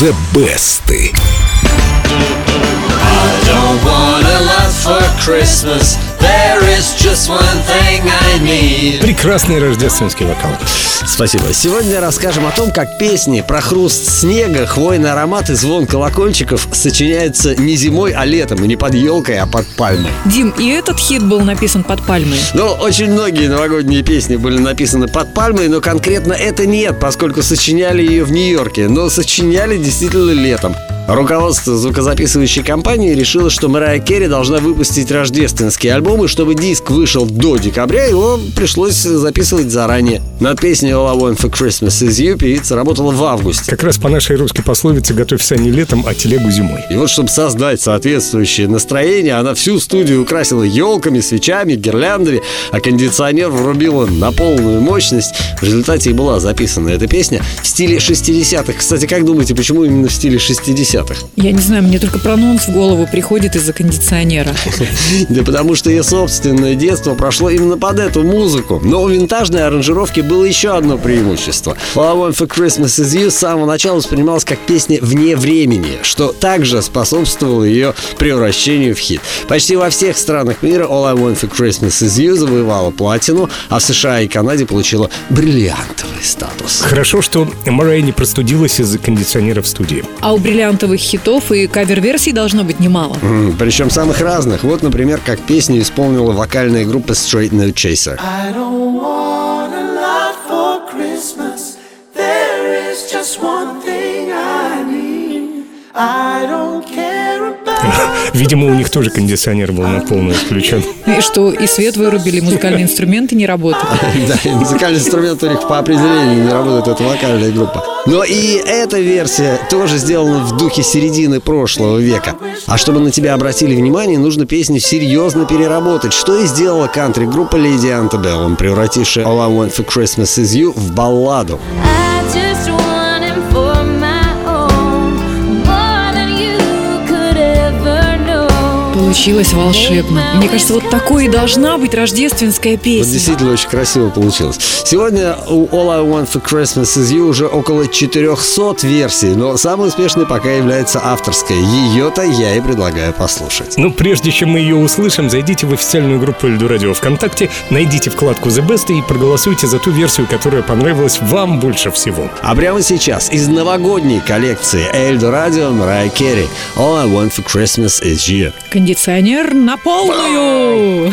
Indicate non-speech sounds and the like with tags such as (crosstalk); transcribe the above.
the best. I don't wanna love for Christmas. There is just one thing I need. Прекрасный рождественский вокал. Спасибо. Сегодня расскажем о том, как песни про хруст снега, хвойный аромат и звон колокольчиков сочиняются не зимой, а летом, и не под елкой, а под пальмой. Дим, и этот хит был написан под пальмой. Ну, очень многие новогодние песни были написаны под пальмой, но конкретно это нет, поскольку сочиняли ее в Нью-Йорке, но сочиняли действительно летом. Руководство звукозаписывающей компании решило, что Мэрайя Керри должна выпустить рождественский альбом, и чтобы диск вышел до декабря, его пришлось записывать заранее. Над песней All I Want For Christmas Is You певица работала в августе. Как раз по нашей русской пословице «Готовься не летом, а телегу зимой». И вот, чтобы создать соответствующее настроение, она всю студию украсила елками, свечами, гирляндами, а кондиционер врубила на полную мощность. В результате и была записана эта песня в стиле 60-х. Кстати, как думаете, почему именно в стиле 60-х? Я не знаю, мне только прононс в голову приходит из-за кондиционера. (laughs) Да потому что ее собственное детство прошло именно под эту музыку. Но у винтажной аранжировки было еще одно преимущество. All I Want For Christmas Is You с самого начала воспринималась как песня вне времени, что также способствовало ее превращению в хит. Почти во всех странах мира All I Want For Christmas Is You завоевала платину, а в США и Канаде получила бриллиантовый статус. Хорошо, что Мэрайя не простудилась из-за кондиционера в студии. А у бриллиантовых хитов и кавер-версий должно быть немало. М, Причем самых разных. Вот, например, как песню исполнила вокальная группа Straight No Chaser. I don't want a lot for Christmas. There is just one thing I need. I don't. Видимо, у них тоже кондиционер был на полную включен. И что, и свет вырубили, музыкальные инструменты не работают. (laughs) Да, и музыкальный инструмент у них по определению не работает, это вокальная группа. Но и эта версия тоже сделана в духе середины прошлого века. А чтобы на тебя обратили внимание, нужно песню серьезно переработать, что и сделала кантри-группа Lady Antebellum, превратившая All I Want For Christmas Is You в балладу. I Получилось волшебно. Мне кажется, вот такой и должна быть рождественская Вот песня. действительно очень красиво получилось. Сегодня у All I Want For Christmas Is You уже около 400 версий, но самой успешной пока является авторская. Ее-то я и предлагаю послушать. Ну, прежде чем мы ее услышим, зайдите в официальную группу Эльду Радио ВКонтакте, найдите вкладку The Best и проголосуйте за ту версию, которая понравилась вам больше всего. А прямо сейчас из новогодней коллекции Эльдо Радио Мэрайя Керри All I Want For Christmas Is You. Кондиционер на полную.